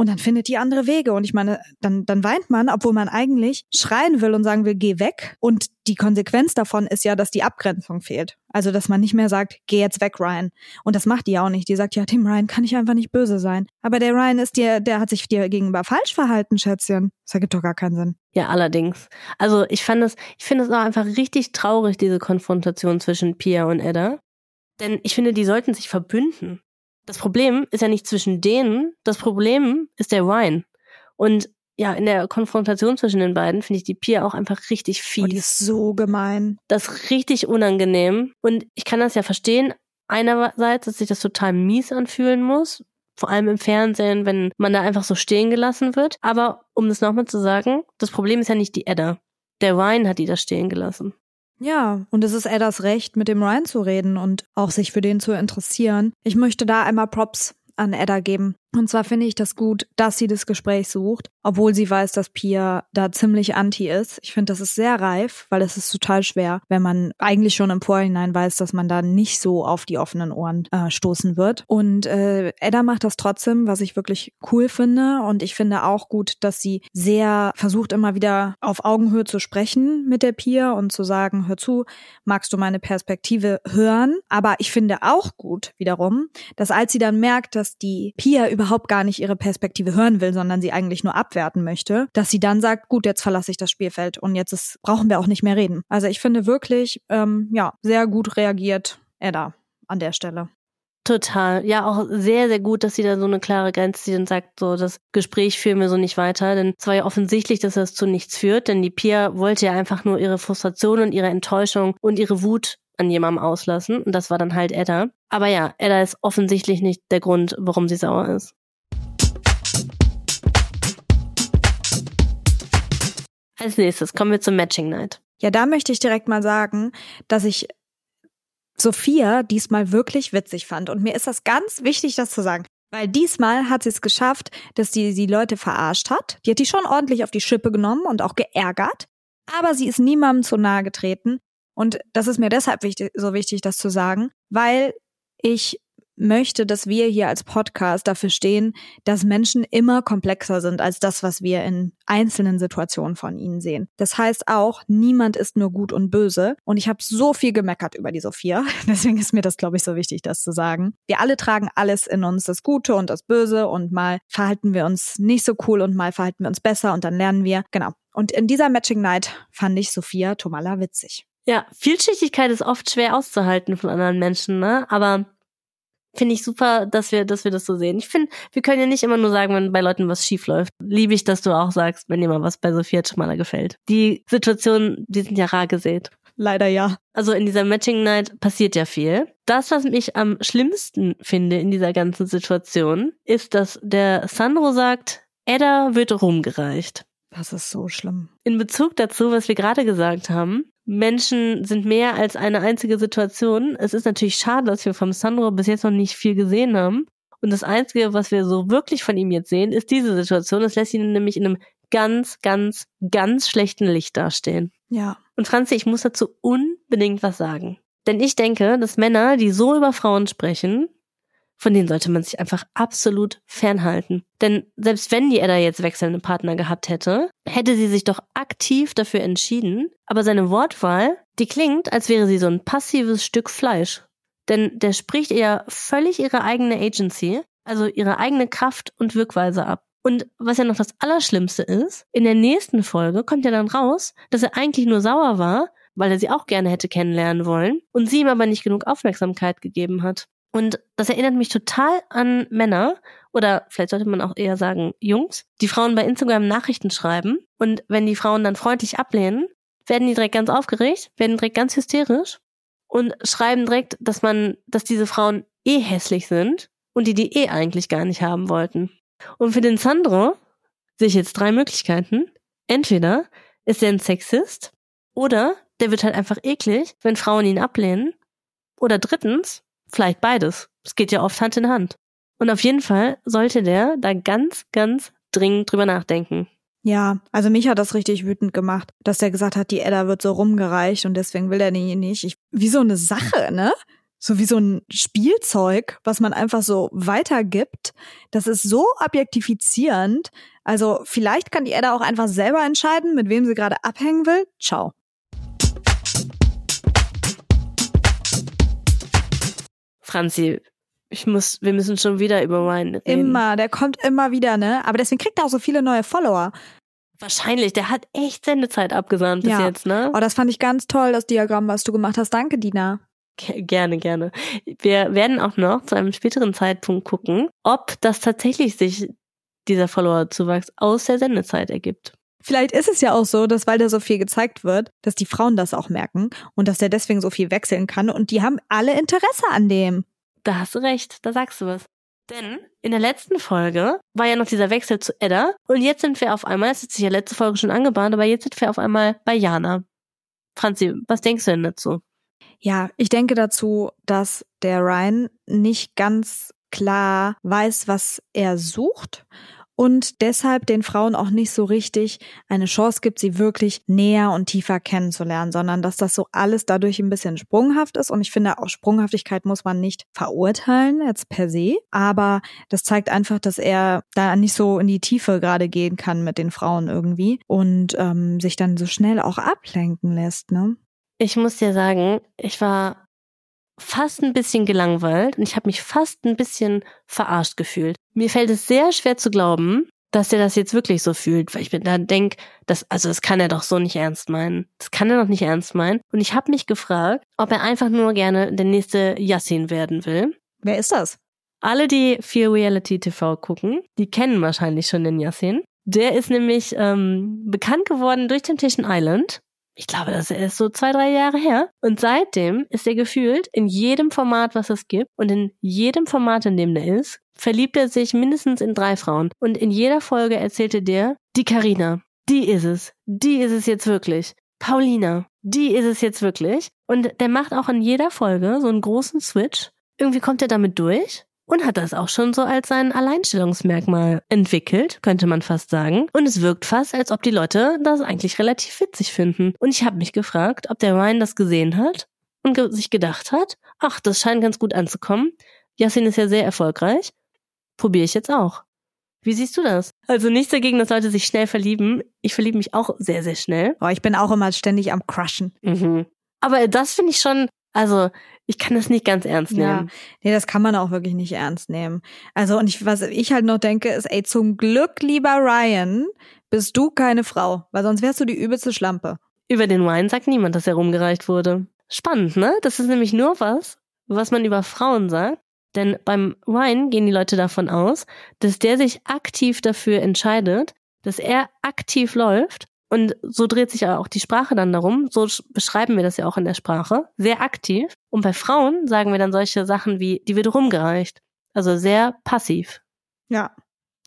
Speaker 2: und dann findet die andere Wege. Und ich meine, dann, dann weint man, obwohl man eigentlich schreien will und sagen will, geh weg. Und die Konsequenz davon ist ja, dass die Abgrenzung fehlt. Also, dass man nicht mehr sagt, geh jetzt weg, Ryan. Und das macht die auch nicht. Die sagt, ja, dem Ryan kann ich einfach nicht böse sein. Aber der Ryan ist dir, der hat sich dir gegenüber falsch verhalten, Schätzchen. Das ergibt doch gar keinen Sinn.
Speaker 1: Ja, allerdings. Also, ich fand es, ich finde es auch einfach richtig traurig, diese Konfrontation zwischen Pia und Edda. Denn ich finde, die sollten sich verbünden. Das Problem ist ja nicht zwischen denen, das Problem ist der Ryan. Und ja, in der Konfrontation zwischen den beiden finde ich die Pia auch einfach richtig fies. Oh,
Speaker 2: die ist so gemein.
Speaker 1: Das ist richtig unangenehm. Und ich kann das ja verstehen. Einerseits, dass sich das total mies anfühlen muss. Vor allem im Fernsehen, wenn man da einfach so stehen gelassen wird. Aber um das nochmal zu sagen, das Problem ist ja nicht die Edda. Der Ryan hat die da stehen gelassen.
Speaker 2: Ja, und es ist Eddas Recht, mit dem Ryan zu reden und auch sich für den zu interessieren. Ich möchte da einmal Props an Edda geben. Und zwar finde ich das gut, dass sie das Gespräch sucht, obwohl sie weiß, dass Pia da ziemlich anti ist. Ich finde, das ist sehr reif, weil es ist total schwer, wenn man eigentlich schon im Vorhinein weiß, dass man da nicht so auf die offenen Ohren äh, stoßen wird. Und äh, Edda macht das trotzdem, was ich wirklich cool finde. Und ich finde auch gut, dass sie sehr versucht, immer wieder auf Augenhöhe zu sprechen mit der Pia und zu sagen, hör zu, magst du meine Perspektive hören? Aber ich finde auch gut wiederum, dass als sie dann merkt, dass die Pia überhaupt gar nicht ihre Perspektive hören will, sondern sie eigentlich nur abwerten möchte, dass sie dann sagt, gut, jetzt verlasse ich das Spielfeld und jetzt ist, brauchen wir auch nicht mehr reden. Also ich finde wirklich, ähm, ja, sehr gut reagiert Edda an der Stelle.
Speaker 1: Total. Ja, auch sehr, sehr gut, dass sie da so eine klare Grenze zieht und sagt, so, das Gespräch führen wir so nicht weiter. Denn es war ja offensichtlich, dass das zu nichts führt, denn die Pia wollte ja einfach nur ihre Frustration und ihre Enttäuschung und ihre Wut an jemandem auslassen. Und das war dann halt Edda. Aber ja, Edda ist offensichtlich nicht der Grund, warum sie sauer ist. Als nächstes kommen wir zum Matching Night.
Speaker 2: Ja, da möchte ich direkt mal sagen, dass ich Sophia diesmal wirklich witzig fand. Und mir ist das ganz wichtig, das zu sagen. Weil diesmal hat sie es geschafft, dass sie die Leute verarscht hat. Die hat die schon ordentlich auf die Schippe genommen und auch geärgert. Aber sie ist niemandem zu nahe getreten. Und das ist mir deshalb wichtig, so wichtig, das zu sagen, weil ich möchte, dass wir hier als Podcast dafür stehen, dass Menschen immer komplexer sind als das, was wir in einzelnen Situationen von ihnen sehen. Das heißt auch, niemand ist nur gut und böse. Und ich habe so viel gemeckert über die Sophia. *laughs* Deswegen ist mir das, glaube ich, so wichtig, das zu sagen. Wir alle tragen alles in uns, das Gute und das Böse. Und mal verhalten wir uns nicht so cool und mal verhalten wir uns besser und dann lernen wir. Genau. Und in dieser Matching Night fand ich Sophia Tomala witzig.
Speaker 1: Ja, Vielschichtigkeit ist oft schwer auszuhalten von anderen Menschen, ne? Aber finde ich super, dass wir, dass wir das so sehen. Ich finde, wir können ja nicht immer nur sagen, wenn bei Leuten was schief läuft. Liebe ich, dass du auch sagst, wenn dir mal was bei Sophia Schmaler gefällt. Die Situationen, die sind ja rar gesät.
Speaker 2: Leider ja.
Speaker 1: Also in dieser Matching Night passiert ja viel. Das, was mich am schlimmsten finde in dieser ganzen Situation, ist, dass der Sandro sagt, Edda wird rumgereicht.
Speaker 2: Das ist so schlimm.
Speaker 1: In Bezug dazu, was wir gerade gesagt haben, Menschen sind mehr als eine einzige Situation. Es ist natürlich schade, dass wir vom Sandro bis jetzt noch nicht viel gesehen haben. Und das Einzige, was wir so wirklich von ihm jetzt sehen, ist diese Situation. Das lässt ihn nämlich in einem ganz, ganz, ganz schlechten Licht dastehen.
Speaker 2: Ja.
Speaker 1: Und Franzi, ich muss dazu unbedingt was sagen. Denn ich denke, dass Männer, die so über Frauen sprechen, von denen sollte man sich einfach absolut fernhalten. Denn selbst wenn die Edda jetzt wechselnde Partner gehabt hätte, hätte sie sich doch aktiv dafür entschieden. Aber seine Wortwahl, die klingt, als wäre sie so ein passives Stück Fleisch. Denn der spricht ihr völlig ihre eigene Agency, also ihre eigene Kraft und Wirkweise ab. Und was ja noch das Allerschlimmste ist, in der nächsten Folge kommt ja dann raus, dass er eigentlich nur sauer war, weil er sie auch gerne hätte kennenlernen wollen und sie ihm aber nicht genug Aufmerksamkeit gegeben hat. Und das erinnert mich total an Männer oder vielleicht sollte man auch eher sagen Jungs, die Frauen bei Instagram Nachrichten schreiben und wenn die Frauen dann freundlich ablehnen, werden die direkt ganz aufgeregt, werden direkt ganz hysterisch und schreiben direkt, dass man, dass diese Frauen eh hässlich sind und die die eh eigentlich gar nicht haben wollten. Und für den Sandro sehe ich jetzt drei Möglichkeiten. Entweder ist er ein Sexist oder der wird halt einfach eklig, wenn Frauen ihn ablehnen. Oder drittens, Vielleicht beides. Es geht ja oft Hand in Hand. Und auf jeden Fall sollte der da ganz, ganz dringend drüber nachdenken.
Speaker 2: Ja, also mich hat das richtig wütend gemacht, dass der gesagt hat, die Edda wird so rumgereicht und deswegen will er die nicht. Ich, wie so eine Sache, ne? So wie so ein Spielzeug, was man einfach so weitergibt. Das ist so objektifizierend. Also vielleicht kann die Edda auch einfach selber entscheiden, mit wem sie gerade abhängen will. Ciao.
Speaker 1: Franzi, ich muss, wir müssen schon wieder über Ryan reden.
Speaker 2: Immer, der kommt immer wieder, ne? Aber deswegen kriegt er auch so viele neue Follower.
Speaker 1: Wahrscheinlich, der hat echt Sendezeit abgesandt bis
Speaker 2: Ja.
Speaker 1: jetzt, ne?
Speaker 2: Oh, das fand ich ganz toll, das Diagramm, was du gemacht hast. Danke, Dina.
Speaker 1: Ge- Gerne, gerne. Wir werden auch noch zu einem späteren Zeitpunkt gucken, ob das tatsächlich sich dieser Follower-Zuwachs aus der Sendezeit ergibt.
Speaker 2: Vielleicht ist es ja auch so, dass weil da so viel gezeigt wird, dass die Frauen das auch merken und dass der deswegen so viel wechseln kann und die haben alle Interesse an dem.
Speaker 1: Da hast du recht, da sagst du was. Denn in der letzten Folge war ja noch dieser Wechsel zu Edda und jetzt sind wir auf einmal, es hat sich ja letzte Folge schon angebahnt, aber jetzt sind wir auf einmal bei Jana. Franzi, was denkst du denn dazu?
Speaker 2: Ja, ich denke dazu, dass der Ryan nicht ganz klar weiß, was er sucht und deshalb den Frauen auch nicht so richtig eine Chance gibt, sie wirklich näher und tiefer kennenzulernen, sondern dass das so alles dadurch ein bisschen sprunghaft ist. Und ich finde, auch Sprunghaftigkeit muss man nicht verurteilen, jetzt per se. Aber das zeigt einfach, dass er da nicht so in die Tiefe gerade gehen kann mit den Frauen irgendwie und ähm, sich dann so schnell auch ablenken lässt, ne?
Speaker 1: Ich muss dir sagen, ich war fast ein bisschen gelangweilt und ich habe mich fast ein bisschen verarscht gefühlt. Mir fällt es sehr schwer zu glauben, dass er das jetzt wirklich so fühlt, weil ich mir da denk, das also das kann er doch so nicht ernst meinen. Das kann er doch nicht ernst meinen. Und ich habe mich gefragt, ob er einfach nur gerne der nächste Yassin werden will.
Speaker 2: Wer ist das?
Speaker 1: Alle, die viel Reality TV gucken, die kennen wahrscheinlich schon den Yassin. Der ist nämlich ähm, bekannt geworden durch Temptation Island. Ich glaube, das ist so zwei, drei Jahre her. Und seitdem ist er gefühlt in jedem Format, was es gibt und in jedem Format, in dem der ist, verliebt er sich mindestens in drei Frauen. Und in jeder Folge erzählte der, die Karina, die ist es, die ist es jetzt wirklich. Paulina, die ist es jetzt wirklich. Und der macht auch in jeder Folge so einen großen Switch. Irgendwie kommt er damit durch und hat das auch schon so als sein Alleinstellungsmerkmal entwickelt, könnte man fast sagen. Und es wirkt fast, als ob die Leute das eigentlich relativ witzig finden. Und ich habe mich gefragt, ob der Ryan das gesehen hat und ge sich gedacht hat, ach, das scheint ganz gut anzukommen. Yassin ist ja sehr erfolgreich. Probiere ich jetzt auch. Wie siehst du das? Also nichts dagegen, dass Leute sich schnell verlieben. Ich verliebe mich auch sehr, sehr schnell.
Speaker 2: Oh, ich bin auch immer ständig am Crushen.
Speaker 1: Mhm. Aber das finde ich schon, also ich kann das nicht ganz ernst
Speaker 2: Ja,
Speaker 1: nehmen.
Speaker 2: nee, das kann man auch wirklich nicht ernst nehmen. Also, und ich, was ich halt noch denke, ist, ey, zum Glück, lieber Ryan, bist du keine Frau, weil sonst wärst du die übelste Schlampe.
Speaker 1: Über den Wine sagt niemand, dass er rumgereicht wurde. Spannend, ne? Das ist nämlich nur was, was man über Frauen sagt. Denn beim Wine gehen die Leute davon aus, dass der sich aktiv dafür entscheidet, dass er aktiv läuft. Und so dreht sich ja auch die Sprache dann darum. So sch- beschreiben wir das ja auch in der Sprache. Sehr aktiv. Und bei Frauen sagen wir dann solche Sachen wie, die wird rumgereicht. Also sehr passiv.
Speaker 2: Ja.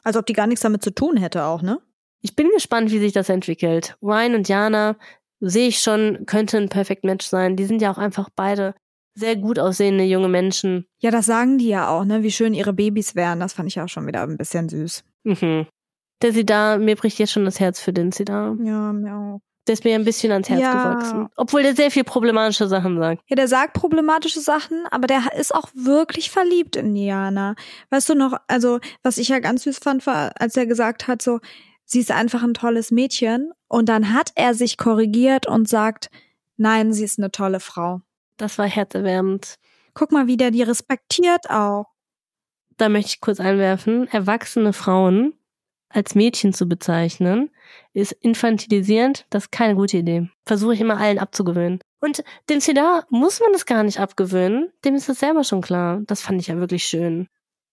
Speaker 2: Als ob die gar nichts damit zu tun hätte auch, ne?
Speaker 1: Ich bin gespannt, wie sich das entwickelt. Ryan und Jana sehe ich schon, könnte ein Perfect Match sein. Die sind ja auch einfach beide sehr gut aussehende junge Menschen.
Speaker 2: Ja, das sagen die ja auch, ne? Wie schön ihre Babys wären. Das fand ich auch schon wieder ein bisschen süß.
Speaker 1: Mhm. Der Sidar, mir bricht jetzt schon das Herz für den Sidar.
Speaker 2: Ja, mir auch.
Speaker 1: Der ist mir ein bisschen ans Herz
Speaker 2: Ja.
Speaker 1: gewachsen. Obwohl der sehr viel problematische Sachen sagt.
Speaker 2: Ja, der sagt problematische Sachen, aber der ist auch wirklich verliebt in Diana. Weißt du noch, also, was ich ja ganz süß fand, war, als er gesagt hat, so, sie ist einfach ein tolles Mädchen. Und dann hat er sich korrigiert und sagt, nein, sie ist eine tolle Frau.
Speaker 1: Das war herzerwärmend.
Speaker 2: Guck mal, wie der die respektiert auch.
Speaker 1: Da möchte ich kurz einwerfen, erwachsene Frauen als Mädchen zu bezeichnen, ist infantilisierend, das ist keine gute Idee. Versuche ich immer allen abzugewöhnen. Und dem Cedar muss man es gar nicht abgewöhnen, dem ist das selber schon klar. Das fand ich ja wirklich schön.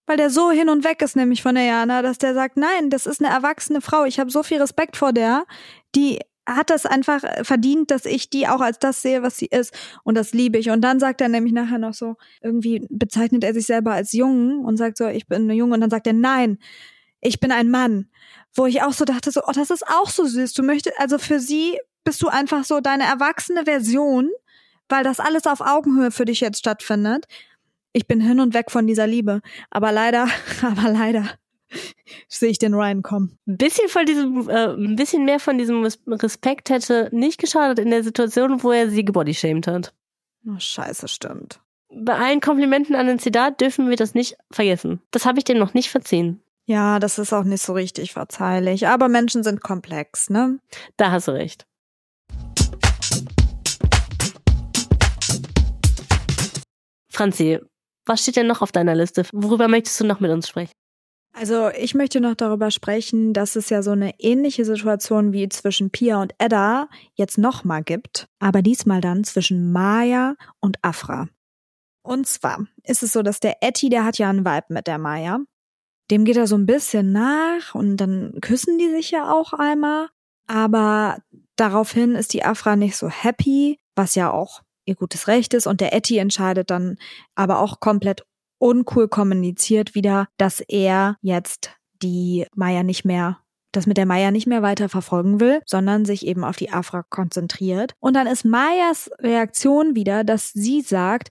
Speaker 2: Weil der so hin und weg ist nämlich von der Jana, dass der sagt, nein, das ist eine erwachsene Frau. Ich habe so viel Respekt vor der. Die hat das einfach verdient, dass ich die auch als das sehe, was sie ist. Und das liebe ich. Und dann sagt er nämlich nachher noch so, irgendwie bezeichnet er sich selber als Jungen und sagt so, ich bin eine Junge. Und dann sagt er, nein, ich bin ein Mann. Wo ich auch so dachte, so, oh, das ist auch so süß. Du möchtest, also für sie bist du einfach so deine erwachsene Version, weil das alles auf Augenhöhe für dich jetzt stattfindet. Ich bin hin und weg von dieser Liebe. Aber leider, *laughs* aber leider *laughs* sehe ich den Ryan kommen.
Speaker 1: Ein bisschen von diesem, äh, ein bisschen mehr von diesem Res- Respekt hätte nicht geschadet in der Situation, wo er sie gebodyshamed hat.
Speaker 2: Oh, scheiße, stimmt.
Speaker 1: Bei allen Komplimenten an den Cedar dürfen wir das nicht vergessen. Das habe ich dem noch nicht verziehen.
Speaker 2: Ja, das ist auch nicht so richtig verzeihlich. Aber Menschen sind komplex, ne?
Speaker 1: Da hast du recht. Franzi, was steht denn noch auf deiner Liste? Worüber möchtest du noch mit uns sprechen?
Speaker 2: Also ich möchte noch darüber sprechen, dass es ja so eine ähnliche Situation wie zwischen Pia und Edda jetzt nochmal gibt, aber diesmal dann zwischen Maya und Afra. Und zwar ist es so, dass der Etty, der hat ja einen Vibe mit der Maya. Dem geht er so ein bisschen nach und dann küssen die sich ja auch einmal. Aber daraufhin ist die Afra nicht so happy, was ja auch ihr gutes Recht ist. Und der Etty entscheidet dann aber auch komplett uncool kommuniziert wieder, dass er jetzt die Maya nicht mehr das mit der Maya nicht mehr weiter verfolgen will, sondern sich eben auf die Afra konzentriert. Und dann ist Mayas Reaktion wieder, dass sie sagt,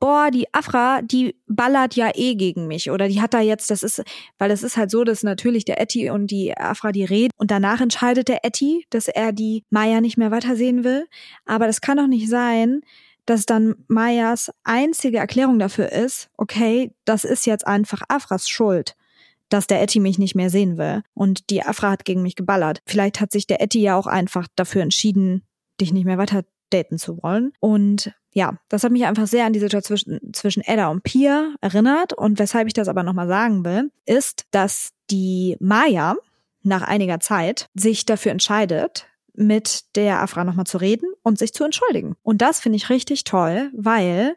Speaker 2: boah, die Afra, die ballert ja eh gegen mich oder die hat da jetzt, das ist, weil es ist halt so, dass natürlich der Etty und die Afra die reden und danach entscheidet der Etty, dass er die Maya nicht mehr weitersehen will. Aber das kann doch nicht sein, dass dann Mayas einzige Erklärung dafür ist, okay, das ist jetzt einfach Afras Schuld, dass der Etty mich nicht mehr sehen will. Und die Afra hat gegen mich geballert. Vielleicht hat sich der Etty ja auch einfach dafür entschieden, dich nicht mehr weiter daten zu wollen. Und ja, das hat mich einfach sehr an die Situation zwischen, zwischen Edda und Pia erinnert. Und weshalb ich das aber nochmal sagen will, ist, dass die Maya nach einiger Zeit sich dafür entscheidet, mit der Afra nochmal zu reden und sich zu entschuldigen. Und das finde ich richtig toll, weil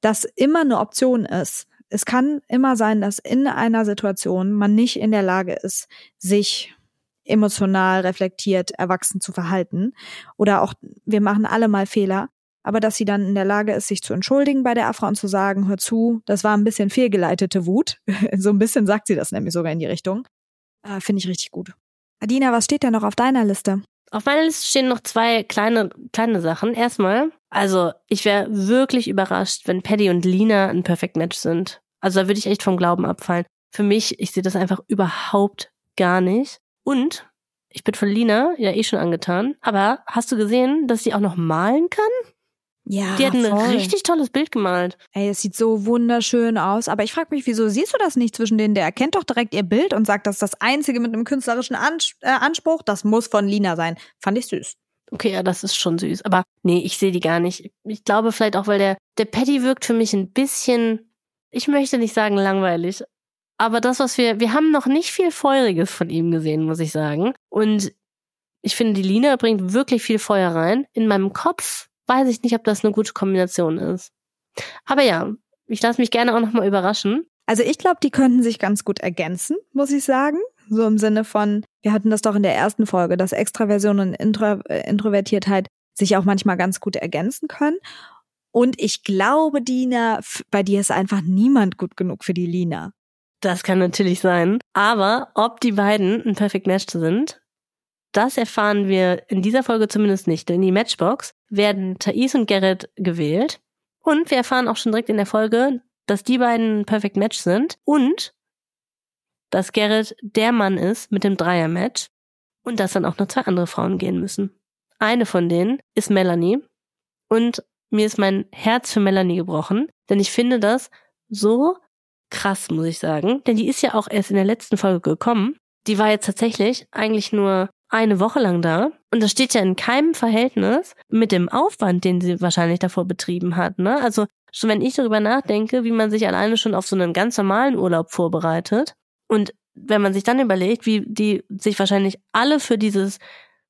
Speaker 2: das immer eine Option ist. Es kann immer sein, dass in einer Situation man nicht in der Lage ist, sich emotional reflektiert erwachsen zu verhalten. Oder auch, wir machen alle mal Fehler. Aber dass sie dann in der Lage ist, sich zu entschuldigen bei der Afra und zu sagen, hör zu, das war ein bisschen fehlgeleitete Wut. *laughs* so ein bisschen sagt sie das nämlich sogar in die Richtung. Äh, Finde ich richtig gut. Adina, was steht denn noch auf deiner Liste?
Speaker 1: Auf meiner Liste stehen noch zwei kleine, kleine Sachen. Erstmal, also ich wäre wirklich überrascht, wenn Paddy und Lina ein Perfect Match sind. Also da würde ich echt vom Glauben abfallen. Für mich, ich sehe das einfach überhaupt gar nicht. Und ich bin von Lina ja eh schon angetan. Aber hast du gesehen, dass sie auch noch malen kann?
Speaker 2: Ja,
Speaker 1: Die hat ein
Speaker 2: voll.
Speaker 1: richtig tolles Bild gemalt.
Speaker 2: Ey, es sieht so wunderschön aus. Aber ich frage mich, wieso siehst du das nicht zwischen denen? Der erkennt doch direkt ihr Bild und sagt, das ist das Einzige mit einem künstlerischen Ans äh, Anspruch. Das muss von Lina sein. Fand ich süß.
Speaker 1: Okay, ja, das ist schon süß. Aber nee, ich sehe die gar nicht. Ich glaube vielleicht auch, weil der, der Patty wirkt für mich ein bisschen, ich möchte nicht sagen langweilig. Aber das, was wir, wir haben noch nicht viel Feuriges von ihm gesehen, muss ich sagen. Und ich finde, die Lina bringt wirklich viel Feuer rein. In meinem Kopf weiß ich nicht, ob das eine gute Kombination ist. Aber ja, ich lasse mich gerne auch nochmal überraschen.
Speaker 2: Also ich glaube, die könnten sich ganz gut ergänzen, muss ich sagen. So im Sinne von, wir hatten das doch in der ersten Folge, dass Extraversion und Intro äh, Introvertiertheit sich auch manchmal ganz gut ergänzen können. Und ich glaube, Dina, bei dir ist einfach niemand gut genug für die Lina.
Speaker 1: Das kann natürlich sein. Aber ob die beiden ein Perfect Match sind, das erfahren wir in dieser Folge zumindest nicht. Denn in die Matchbox werden Thais und Gerrit gewählt. Und wir erfahren auch schon direkt in der Folge, dass die beiden ein Perfect Match sind. Und dass Gerrit der Mann ist mit dem Dreier-Match. Und dass dann auch noch zwei andere Frauen gehen müssen. eine von denen ist Melanie. Und mir ist mein Herz für Melanie gebrochen, denn ich finde das so krass, muss ich sagen. Denn die ist ja auch erst in der letzten Folge gekommen. Die war jetzt tatsächlich eigentlich nur eine Woche lang da. Und das steht ja in keinem Verhältnis mit dem Aufwand, den sie wahrscheinlich davor betrieben hat. Ne? Also schon wenn ich darüber nachdenke, wie man sich alleine schon auf so einen ganz normalen Urlaub vorbereitet und wenn man sich dann überlegt, wie die sich wahrscheinlich alle für dieses,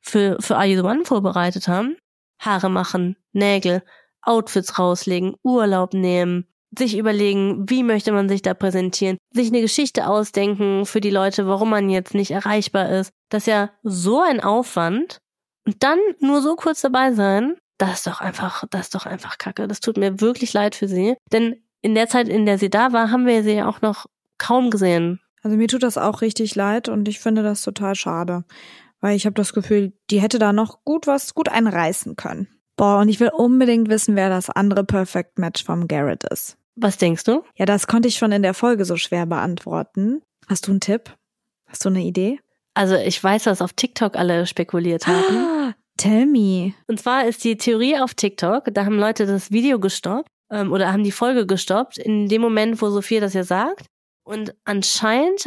Speaker 1: für, für Are You the One vorbereitet haben, Haare machen, Nägel, Outfits rauslegen, Urlaub nehmen, sich überlegen, wie möchte man sich da präsentieren, sich eine Geschichte ausdenken für die Leute, warum man jetzt nicht erreichbar ist. Das ist ja so ein Aufwand. Und dann nur so kurz dabei sein, das ist doch einfach, das ist doch einfach Kacke. Das tut mir wirklich leid für sie. Denn in der Zeit, in der sie da war, haben wir sie ja auch noch kaum gesehen.
Speaker 2: Also mir tut das auch richtig leid und ich finde das total schade. Weil ich habe das Gefühl, die hätte da noch gut was, gut einreißen können. Boah, und ich will unbedingt wissen, wer das andere Perfect Match vom Garrett ist.
Speaker 1: Was denkst du?
Speaker 2: Ja, das konnte ich schon in der Folge so schwer beantworten. Hast du einen Tipp? Hast du eine Idee?
Speaker 1: Also ich weiß, was auf TikTok alle spekuliert haben.
Speaker 2: Ah, tell me.
Speaker 1: Und zwar ist die Theorie auf TikTok, da haben Leute das Video gestoppt ähm, oder haben die Folge gestoppt, in dem Moment, wo Sophia das ja sagt. Und anscheinend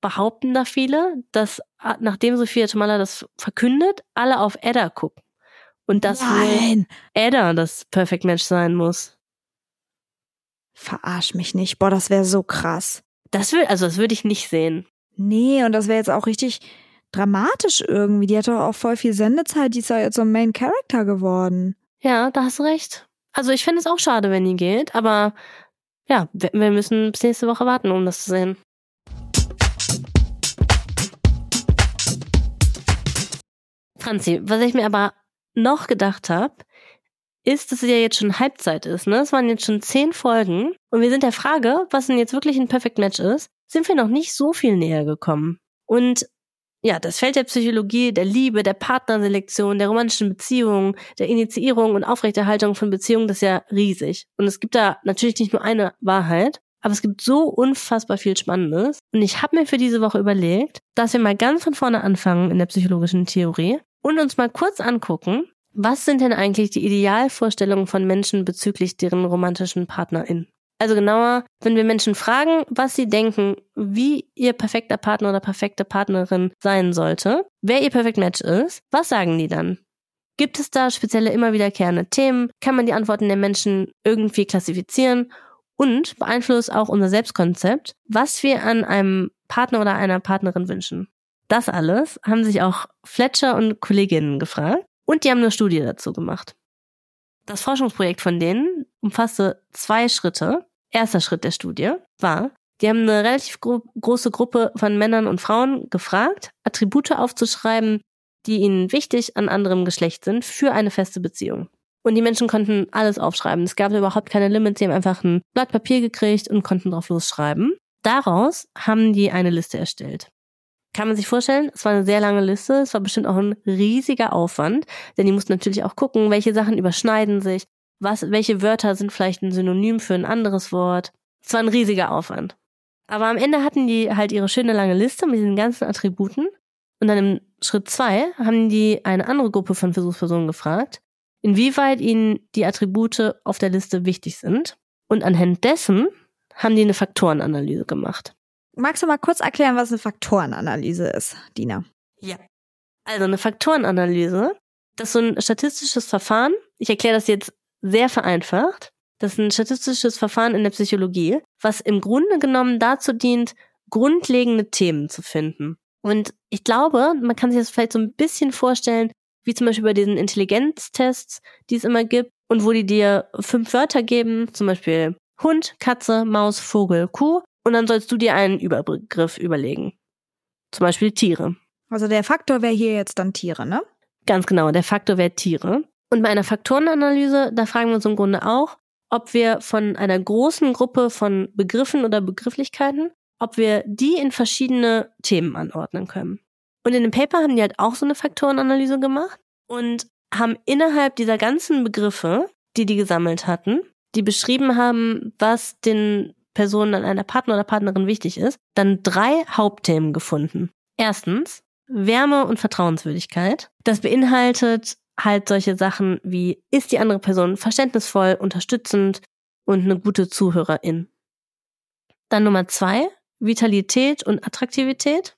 Speaker 1: behaupten da viele, dass äh, nachdem Sophia Tomala das verkündet, alle auf Edda gucken. Und dass
Speaker 2: Nein.
Speaker 1: Edda das Perfect Match sein muss.
Speaker 2: Verarsch mich nicht. Boah, das wäre so krass.
Speaker 1: Das will, also das würde ich nicht sehen.
Speaker 2: Nee, und das wäre jetzt auch richtig dramatisch irgendwie. Die hat doch auch voll viel Sendezeit. Die ist ja jetzt so ein Main Character geworden.
Speaker 1: Ja, da hast du recht. Also ich finde es auch schade, wenn die geht, aber ja, wir wir müssen bis nächste Woche warten, um das zu sehen. Franzi, was ich mir aber noch gedacht habe, ist, dass es ja jetzt schon Halbzeit ist. Ne? Es waren jetzt schon zehn Folgen und wir sind der Frage, was denn jetzt wirklich ein Perfect Match ist, sind wir noch nicht so viel näher gekommen. Und ja, das Feld der Psychologie, der Liebe, der Partnerselektion, der romantischen Beziehungen, der Initiierung und Aufrechterhaltung von Beziehungen, das ist ja riesig. Und es gibt da natürlich nicht nur eine Wahrheit, aber es gibt so unfassbar viel Spannendes. Und ich habe mir für diese Woche überlegt, dass wir mal ganz von vorne anfangen in der psychologischen Theorie und uns mal kurz angucken, was sind denn eigentlich die Idealvorstellungen von Menschen bezüglich deren romantischen PartnerInnen? Also genauer, wenn wir Menschen fragen, was sie denken, wie ihr perfekter Partner oder perfekte Partnerin sein sollte, wer ihr Perfect Match ist, was sagen die dann? Gibt es da spezielle immer wiederkehrende Themen? Kann man die Antworten der Menschen irgendwie klassifizieren? Und beeinflusst auch unser Selbstkonzept, was wir an einem Partner oder einer Partnerin wünschen? Das alles haben sich auch Fletcher und Kolleginnen gefragt und die haben eine Studie dazu gemacht. Das Forschungsprojekt von denen umfasste zwei Schritte. Erster Schritt der Studie war, die haben eine relativ gro große Gruppe von Männern und Frauen gefragt, Attribute aufzuschreiben, die ihnen wichtig an anderem Geschlecht sind für eine feste Beziehung. Und die Menschen konnten alles aufschreiben. Es gab überhaupt keine Limits. Sie haben einfach ein Blatt Papier gekriegt und konnten drauf losschreiben. Daraus haben die eine Liste erstellt. Kann man sich vorstellen, es war eine sehr lange Liste, es war bestimmt auch ein riesiger Aufwand, denn die mussten natürlich auch gucken, welche Sachen überschneiden sich, was, welche Wörter sind vielleicht ein Synonym für ein anderes Wort. Es war ein riesiger Aufwand. Aber am Ende hatten die halt ihre schöne lange Liste mit diesen ganzen Attributen. Und dann im Schritt zwei haben die eine andere Gruppe von Versuchspersonen gefragt, inwieweit ihnen die Attribute auf der Liste wichtig sind. Und anhand dessen haben die eine Faktorenanalyse gemacht.
Speaker 2: Magst du mal kurz erklären, was eine Faktorenanalyse ist, Dina?
Speaker 1: Ja. Also eine Faktorenanalyse, das ist so ein statistisches Verfahren. Ich erkläre das jetzt sehr vereinfacht. Das ist ein statistisches Verfahren in der Psychologie, was im Grunde genommen dazu dient, grundlegende Themen zu finden. Und ich glaube, man kann sich das vielleicht so ein bisschen vorstellen, wie zum Beispiel bei diesen Intelligenztests, die es immer gibt, und wo die dir fünf Wörter geben, zum Beispiel Hund, Katze, Maus, Vogel, Kuh, und dann sollst du dir einen Überbegriff überlegen. Zum Beispiel Tiere.
Speaker 2: Also der Faktor wäre hier jetzt dann Tiere, ne?
Speaker 1: Ganz genau, der Faktor wäre Tiere. Und bei einer Faktorenanalyse, da fragen wir uns im Grunde auch, ob wir von einer großen Gruppe von Begriffen oder Begrifflichkeiten, ob wir die in verschiedene Themen anordnen können. Und in dem Paper haben die halt auch so eine Faktorenanalyse gemacht und haben innerhalb dieser ganzen Begriffe, die die gesammelt hatten, die beschrieben haben, was den Person an einer Partner oder Partnerin wichtig ist, dann drei Hauptthemen gefunden. Erstens Wärme und Vertrauenswürdigkeit. Das beinhaltet halt solche Sachen wie, ist die andere Person verständnisvoll, unterstützend und eine gute Zuhörerin. Dann Nummer zwei, Vitalität und Attraktivität.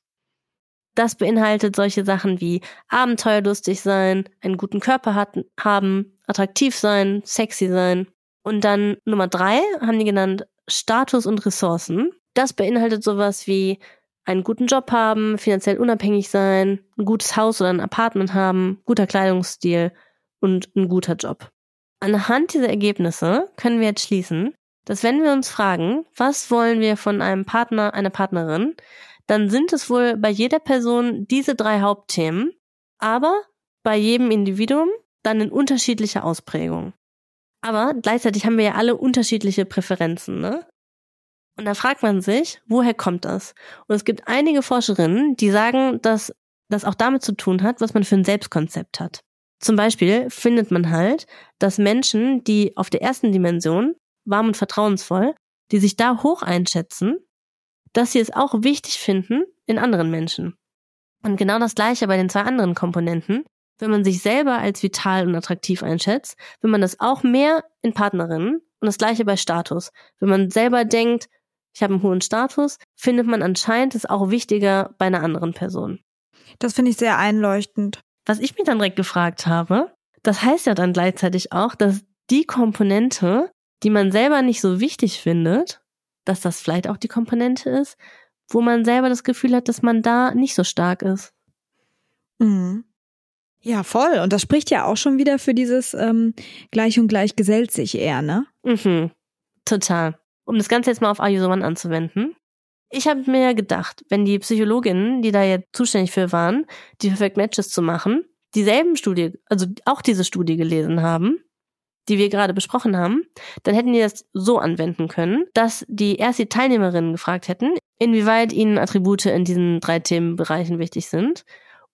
Speaker 1: Das beinhaltet solche Sachen wie abenteuerlustig sein, einen guten Körper hat, haben, attraktiv sein, sexy sein. Und dann Nummer drei haben die genannt Status und Ressourcen. Das beinhaltet sowas wie einen guten Job haben, finanziell unabhängig sein, ein gutes Haus oder ein Apartment haben, guter Kleidungsstil und ein guter Job. Anhand dieser Ergebnisse können wir jetzt schließen, dass wenn wir uns fragen, was wollen wir von einem Partner, einer Partnerin, dann sind es wohl bei jeder Person diese drei Hauptthemen, aber bei jedem Individuum dann in unterschiedlicher Ausprägung. Aber gleichzeitig haben wir ja alle unterschiedliche Präferenzen, ne? Und da fragt man sich, woher kommt das? Und es gibt einige Forscherinnen, die sagen, dass das auch damit zu tun hat, was man für ein Selbstkonzept hat. Zum Beispiel findet man halt, dass Menschen, die auf der ersten Dimension, warm und vertrauensvoll, die sich da hoch einschätzen, dass sie es auch wichtig finden in anderen Menschen. Und genau das gleiche bei den zwei anderen Komponenten. Wenn man sich selber als vital und attraktiv einschätzt, will man das auch mehr in Partnerinnen und das gleiche bei Status. Wenn man selber denkt, ich habe einen hohen Status, findet man anscheinend es auch wichtiger bei einer anderen Person.
Speaker 2: Das finde ich sehr einleuchtend.
Speaker 1: Was ich mich dann direkt gefragt habe, das heißt ja dann gleichzeitig auch, dass die Komponente, die man selber nicht so wichtig findet, dass das vielleicht auch die Komponente ist, wo man selber das Gefühl hat, dass man da nicht so stark ist.
Speaker 2: Mhm. Ja, voll. Und das spricht ja auch schon wieder für dieses ähm, Gleich und Gleich gesellt sich eher, ne?
Speaker 1: Mhm. Total um das Ganze jetzt mal auf Ayuso One anzuwenden. Ich habe mir gedacht, wenn die Psychologinnen, die da jetzt zuständig für waren, die Perfect Matches zu machen, dieselben Studie, also auch diese Studie gelesen haben, die wir gerade besprochen haben, dann hätten die das so anwenden können, dass die erst die Teilnehmerinnen gefragt hätten, inwieweit ihnen Attribute in diesen drei Themenbereichen wichtig sind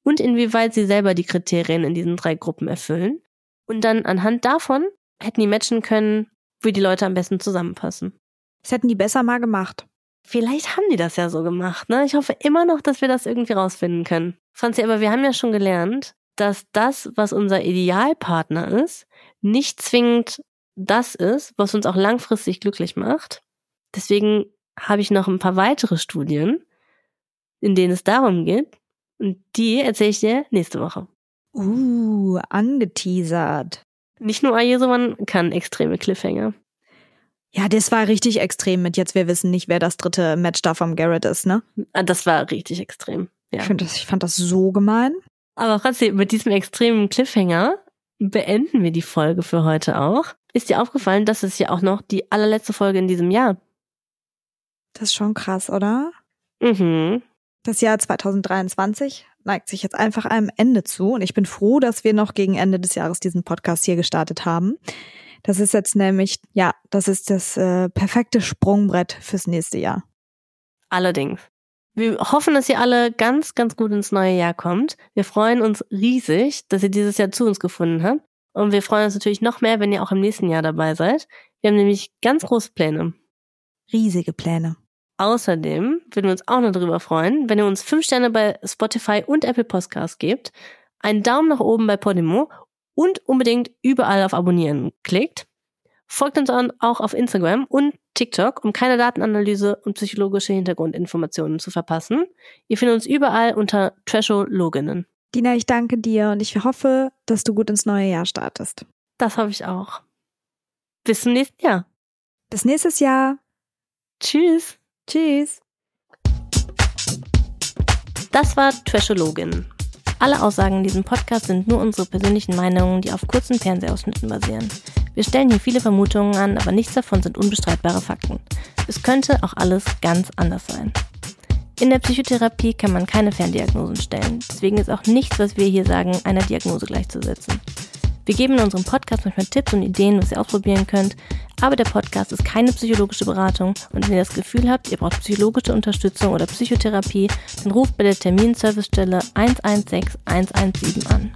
Speaker 1: und inwieweit sie selber die Kriterien in diesen drei Gruppen erfüllen. Und dann anhand davon hätten die matchen können, wie die Leute am besten zusammenpassen.
Speaker 2: Das hätten die besser mal gemacht.
Speaker 1: Vielleicht haben die das ja so gemacht, ne? Ich hoffe immer noch, dass wir das irgendwie rausfinden können. Franzi, aber wir haben ja schon gelernt, dass das, was unser Idealpartner ist, nicht zwingend das ist, was uns auch langfristig glücklich macht. Deswegen habe ich noch ein paar weitere Studien, in denen es darum geht. Und die erzähle ich dir nächste Woche.
Speaker 2: Uh, angeteasert.
Speaker 1: Nicht nur Ajesoman kann extreme Cliffhanger.
Speaker 2: Ja, das war richtig extrem mit jetzt, wir wissen nicht, wer das dritte Match da vom Garrett ist, ne?
Speaker 1: Ah, das war richtig extrem. Ja.
Speaker 2: Ich, das, ich fand das so gemein.
Speaker 1: Aber Franzi, mit diesem extremen Cliffhanger beenden wir die Folge für heute auch. Ist dir aufgefallen, dass es ja auch noch die allerletzte Folge in diesem Jahr?
Speaker 2: Das ist schon krass, oder?
Speaker 1: Mhm.
Speaker 2: Das Jahr 2023 neigt sich jetzt einfach einem Ende zu und ich bin froh, dass wir noch gegen Ende des Jahres diesen Podcast hier gestartet haben. Das ist jetzt nämlich, ja, das ist das äh, perfekte Sprungbrett fürs nächste Jahr.
Speaker 1: Allerdings. Wir hoffen, dass ihr alle ganz, ganz gut ins neue Jahr kommt. Wir freuen uns riesig, dass ihr dieses Jahr zu uns gefunden habt. Und wir freuen uns natürlich noch mehr, wenn ihr auch im nächsten Jahr dabei seid. Wir haben nämlich ganz große Pläne.
Speaker 2: Riesige Pläne.
Speaker 1: Außerdem würden wir uns auch noch darüber freuen, wenn ihr uns fünf Sterne bei Spotify und Apple Podcasts gebt, einen Daumen nach oben bei Podimo und unbedingt überall auf Abonnieren klickt. Folgt uns auch auf Instagram und TikTok, um keine Datenanalyse und psychologische Hintergrundinformationen zu verpassen. Ihr findet uns überall unter Trashologinnen.
Speaker 2: Dina, ich danke dir und ich hoffe, dass du gut ins neue Jahr startest.
Speaker 1: Das hoffe ich auch. Bis zum nächsten Jahr.
Speaker 2: Bis nächstes Jahr.
Speaker 1: Tschüss.
Speaker 2: Tschüss.
Speaker 1: Das war Trashologin. Alle Aussagen in diesem Podcast sind nur unsere persönlichen Meinungen, die auf kurzen Fernsehausschnitten basieren. Wir stellen hier viele Vermutungen an, aber nichts davon sind unbestreitbare Fakten. Es könnte auch alles ganz anders sein. In der Psychotherapie kann man keine Ferndiagnosen stellen. Deswegen ist auch nichts, was wir hier sagen, einer Diagnose gleichzusetzen. Wir geben in unserem Podcast manchmal Tipps und Ideen, was ihr ausprobieren könnt, aber der Podcast ist keine psychologische Beratung und wenn ihr das Gefühl habt, ihr braucht psychologische Unterstützung oder Psychotherapie, dann ruft bei der Terminservicestelle 116 117 an.